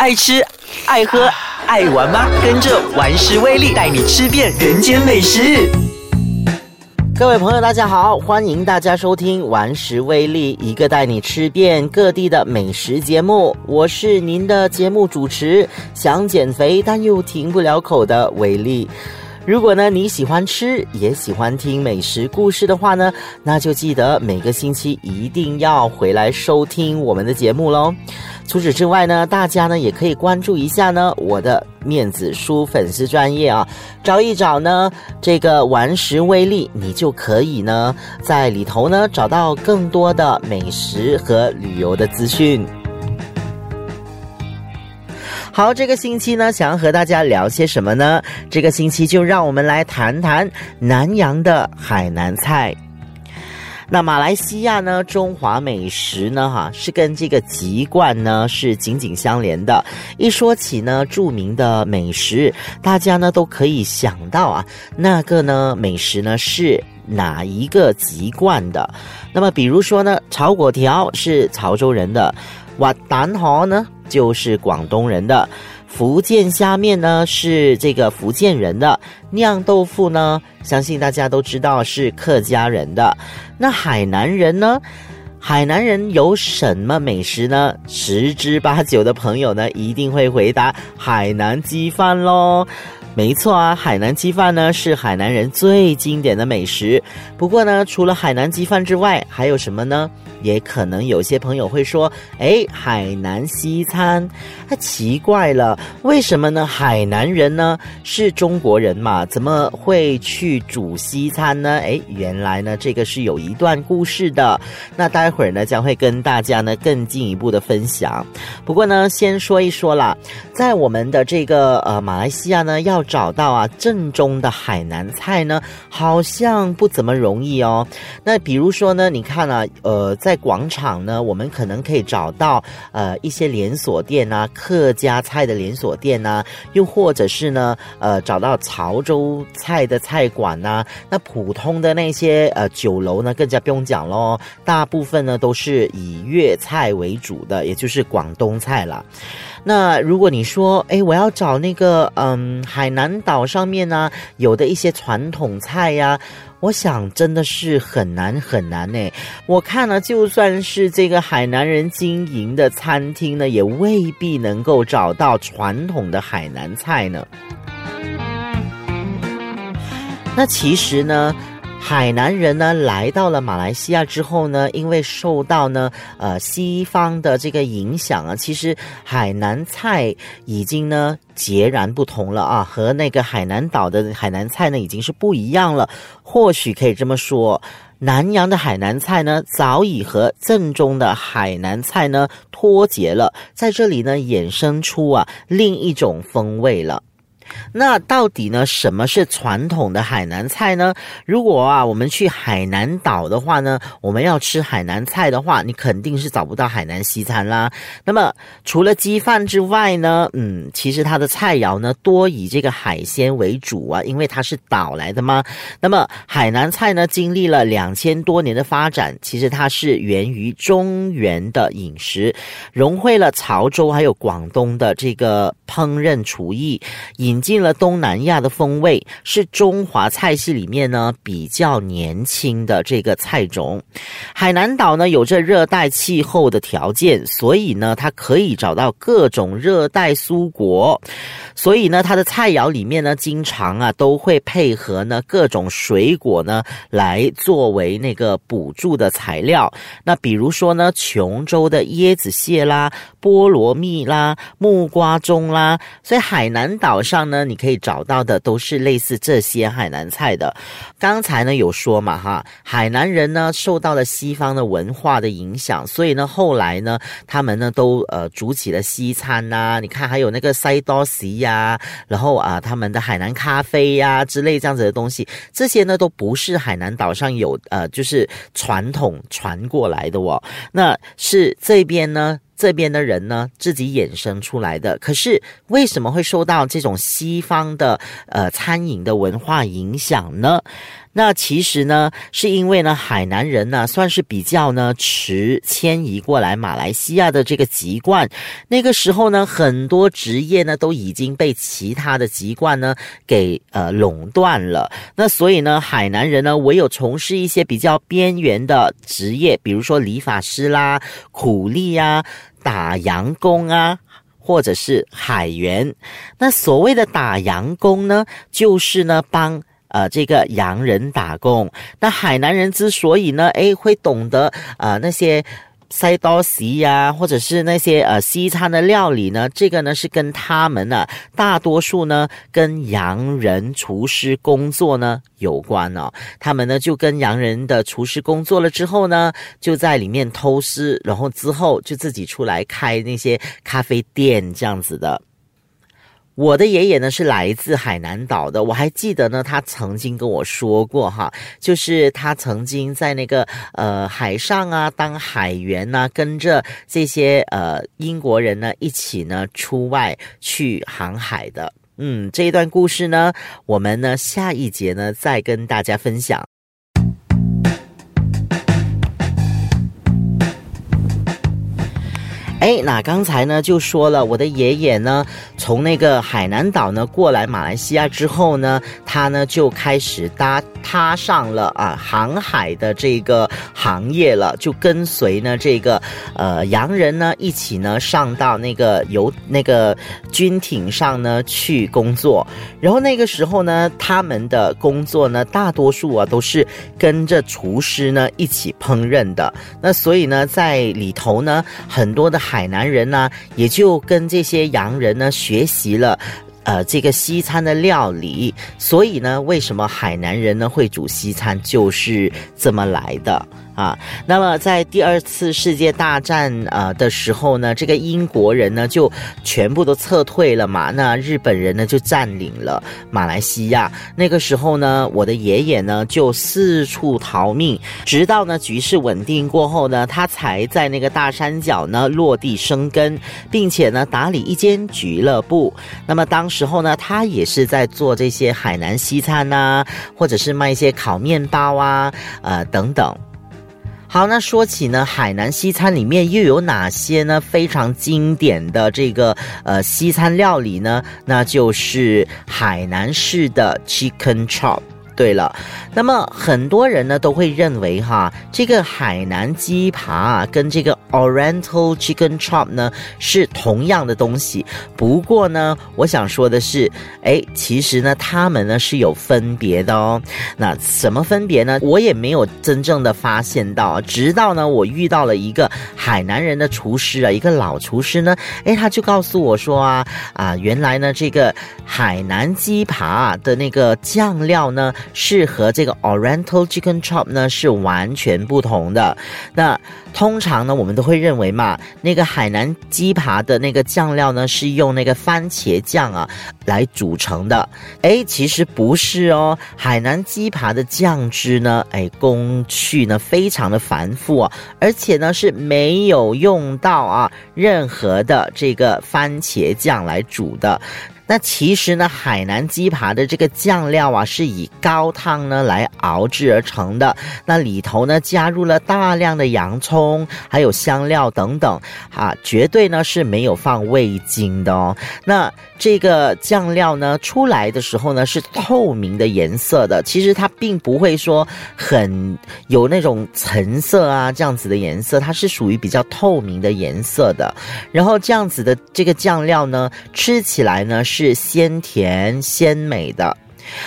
爱吃、爱喝、爱玩吗？跟着玩食威力带你吃遍人间美食。各位朋友，大家好，欢迎大家收听《玩食威力》，一个带你吃遍各地的美食节目。我是您的节目主持，想减肥但又停不了口的威力。如果呢你喜欢吃，也喜欢听美食故事的话呢，那就记得每个星期一定要回来收听我们的节目喽。除此之外呢，大家呢也可以关注一下呢我的面子书粉丝专业啊，找一找呢这个玩食威力，你就可以呢在里头呢找到更多的美食和旅游的资讯。好，这个星期呢，想要和大家聊些什么呢？这个星期就让我们来谈谈南洋的海南菜。那马来西亚呢？中华美食呢？哈，是跟这个籍贯呢是紧紧相连的。一说起呢，著名的美食，大家呢都可以想到啊，那个呢美食呢是哪一个籍贯的？那么比如说呢，炒粿条是潮州人的，瓦蛋河呢就是广东人的。福建虾面呢是这个福建人的酿豆腐呢，相信大家都知道是客家人的。那海南人呢？海南人有什么美食呢？十之八九的朋友呢一定会回答海南鸡饭喽。没错啊，海南鸡饭呢是海南人最经典的美食。不过呢，除了海南鸡饭之外，还有什么呢？也可能有些朋友会说：“哎，海南西餐，太奇怪了，为什么呢？海南人呢是中国人嘛，怎么会去煮西餐呢？哎，原来呢这个是有一段故事的。那待会儿呢将会跟大家呢更进一步的分享。不过呢，先说一说啦，在我们的这个呃马来西亚呢，要找到啊正宗的海南菜呢，好像不怎么容易哦。那比如说呢，你看啊，呃在在广场呢，我们可能可以找到呃一些连锁店啊，客家菜的连锁店啊，又或者是呢呃找到潮州菜的菜馆呐。那普通的那些呃酒楼呢，更加不用讲喽，大部分呢都是以粤菜为主的，也就是广东菜了。那如果你说，哎，我要找那个嗯海南岛上面呢有的一些传统菜呀。我想真的是很难很难呢。我看了，就算是这个海南人经营的餐厅呢，也未必能够找到传统的海南菜呢。那其实呢？海南人呢来到了马来西亚之后呢，因为受到呢呃西方的这个影响啊，其实海南菜已经呢截然不同了啊，和那个海南岛的海南菜呢已经是不一样了。或许可以这么说，南洋的海南菜呢早已和正宗的海南菜呢脱节了，在这里呢衍生出啊另一种风味了。那到底呢？什么是传统的海南菜呢？如果啊，我们去海南岛的话呢，我们要吃海南菜的话，你肯定是找不到海南西餐啦。那么除了鸡饭之外呢，嗯，其实它的菜肴呢多以这个海鲜为主啊，因为它是岛来的嘛。那么海南菜呢，经历了两千多年的发展，其实它是源于中原的饮食，融汇了潮州还有广东的这个烹饪厨艺，引。进了东南亚的风味，是中华菜系里面呢比较年轻的这个菜种。海南岛呢有着热带气候的条件，所以呢它可以找到各种热带蔬果，所以呢它的菜肴里面呢经常啊都会配合呢各种水果呢来作为那个补助的材料。那比如说呢琼州的椰子蟹啦、菠萝蜜啦、木瓜盅啦，所以海南岛上。呢，你可以找到的都是类似这些海南菜的。刚才呢有说嘛哈，海南人呢受到了西方的文化的影响，所以呢后来呢他们呢都呃煮起了西餐呐。你看还有那个塞多西呀，然后啊他们的海南咖啡呀之类这样子的东西，这些呢都不是海南岛上有呃就是传统传过来的哦，那是这边呢。这边的人呢，自己衍生出来的。可是为什么会受到这种西方的呃餐饮的文化影响呢？那其实呢，是因为呢，海南人呢算是比较呢迟迁移过来马来西亚的这个籍贯。那个时候呢，很多职业呢都已经被其他的籍贯呢给呃垄断了。那所以呢，海南人呢唯有从事一些比较边缘的职业，比如说理发师啦、苦力呀、打洋工啊，或者是海员。那所谓的打洋工呢，就是呢帮。呃，这个洋人打工，那海南人之所以呢，诶，会懂得呃那些塞多西呀，或者是那些呃西餐的料理呢，这个呢是跟他们呢大多数呢跟洋人厨师工作呢有关哦。他们呢就跟洋人的厨师工作了之后呢，就在里面偷师，然后之后就自己出来开那些咖啡店这样子的。我的爷爷呢是来自海南岛的，我还记得呢，他曾经跟我说过哈，就是他曾经在那个呃海上啊当海员呐，跟着这些呃英国人呢一起呢出外去航海的。嗯，这一段故事呢，我们呢下一节呢再跟大家分享。哎，那刚才呢就说了，我的爷爷呢从那个海南岛呢过来马来西亚之后呢，他呢就开始搭踏上了啊航海的这个行业了，就跟随呢这个呃洋人呢一起呢上到那个游那个军艇上呢去工作。然后那个时候呢，他们的工作呢大多数啊都是跟着厨师呢一起烹饪的。那所以呢，在里头呢很多的。海南人呢，也就跟这些洋人呢学习了，呃，这个西餐的料理。所以呢，为什么海南人呢会煮西餐，就是这么来的。啊，那么在第二次世界大战呃的时候呢，这个英国人呢就全部都撤退了嘛，那日本人呢就占领了马来西亚。那个时候呢，我的爷爷呢就四处逃命，直到呢局势稳定过后呢，他才在那个大山脚呢落地生根，并且呢打理一间俱乐部。那么当时候呢，他也是在做这些海南西餐呐，或者是卖一些烤面包啊，呃等等。好，那说起呢，海南西餐里面又有哪些呢？非常经典的这个呃西餐料理呢？那就是海南式的 chicken chop。对了，那么很多人呢都会认为哈，这个海南鸡扒啊跟这个 Oriental Chicken Chop 呢是同样的东西。不过呢，我想说的是，哎，其实呢，它们呢是有分别的哦。那什么分别呢？我也没有真正的发现到，直到呢我遇到了一个海南人的厨师啊，一个老厨师呢，哎，他就告诉我说啊啊，原来呢这个海南鸡扒的那个酱料呢。是和这个 Oriental Chicken Chop 呢是完全不同的。那通常呢，我们都会认为嘛，那个海南鸡扒的那个酱料呢是用那个番茄酱啊来组成的。哎，其实不是哦，海南鸡扒的酱汁呢，哎，工序呢非常的繁复啊，而且呢是没有用到啊任何的这个番茄酱来煮的。那其实呢，海南鸡扒的这个酱料啊，是以高汤呢来熬制而成的。那里头呢，加入了大量的洋葱，还有香料等等，啊，绝对呢是没有放味精的哦。那这个酱料呢出来的时候呢，是透明的颜色的。其实它并不会说很有那种橙色啊这样子的颜色，它是属于比较透明的颜色的。然后这样子的这个酱料呢，吃起来呢是。是鲜甜鲜美的，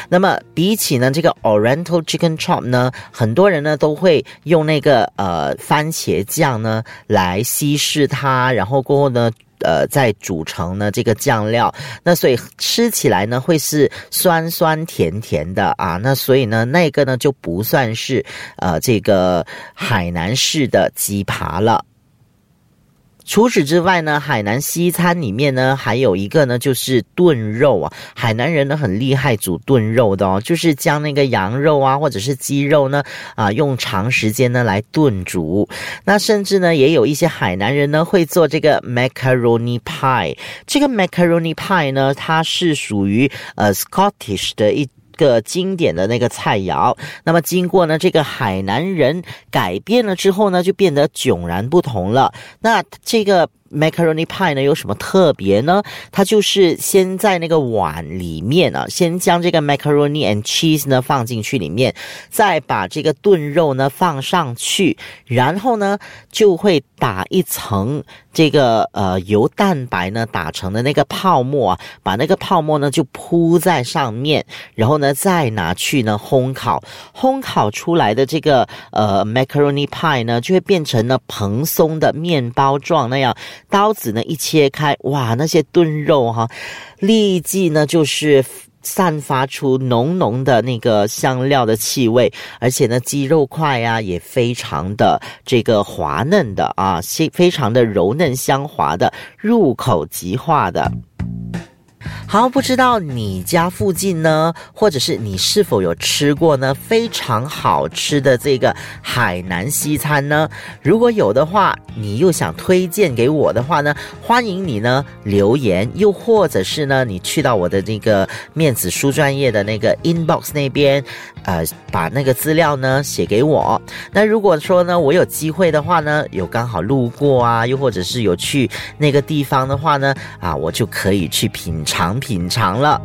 那么比起呢这个 Oriental Chicken Chop 呢，很多人呢都会用那个呃番茄酱呢来稀释它，然后过后呢呃再煮成呢这个酱料，那所以吃起来呢会是酸酸甜甜的啊，那所以呢那个呢就不算是呃这个海南式的鸡扒了。除此之外呢，海南西餐里面呢还有一个呢，就是炖肉啊。海南人呢很厉害煮炖肉的哦，就是将那个羊肉啊或者是鸡肉呢啊用长时间呢来炖煮。那甚至呢也有一些海南人呢会做这个 macaroni pie。这个 macaroni pie 呢，它是属于呃 Scottish 的一。个经典的那个菜肴。那么经过呢这个海南人改变了之后呢，就变得迥然不同了。那这个。Macaroni pie 呢有什么特别呢？它就是先在那个碗里面啊，先将这个 macaroni and cheese 呢放进去里面，再把这个炖肉呢放上去，然后呢就会打一层这个呃由蛋白呢打成的那个泡沫啊，把那个泡沫呢就铺在上面，然后呢再拿去呢烘烤，烘烤出来的这个呃 macaroni pie 呢就会变成了蓬松的面包状那样。刀子呢一切开，哇，那些炖肉哈，立即呢就是散发出浓浓的那个香料的气味，而且呢鸡肉块呀也非常的这个滑嫩的啊，非非常的柔嫩香滑的，入口即化的。好，不知道你家附近呢，或者是你是否有吃过呢？非常好吃的这个海南西餐呢？如果有的话，你又想推荐给我的话呢？欢迎你呢留言，又或者是呢你去到我的那个面子书专业的那个 inbox 那边，呃，把那个资料呢写给我。那如果说呢我有机会的话呢，有刚好路过啊，又或者是有去那个地方的话呢，啊，我就可以去品尝。品尝了。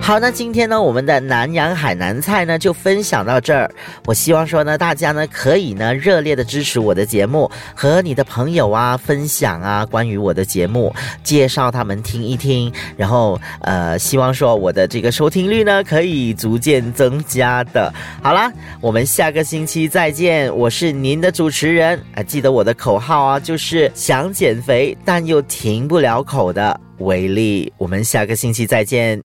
好，那今天呢，我们的南洋海南菜呢就分享到这儿。我希望说呢，大家呢可以呢热烈的支持我的节目，和你的朋友啊分享啊关于我的节目，介绍他们听一听。然后呃，希望说我的这个收听率呢可以逐渐增加的。好啦，我们下个星期再见。我是您的主持人啊，记得我的口号啊，就是想减肥但又停不了口的。为例，我们下个星期再见。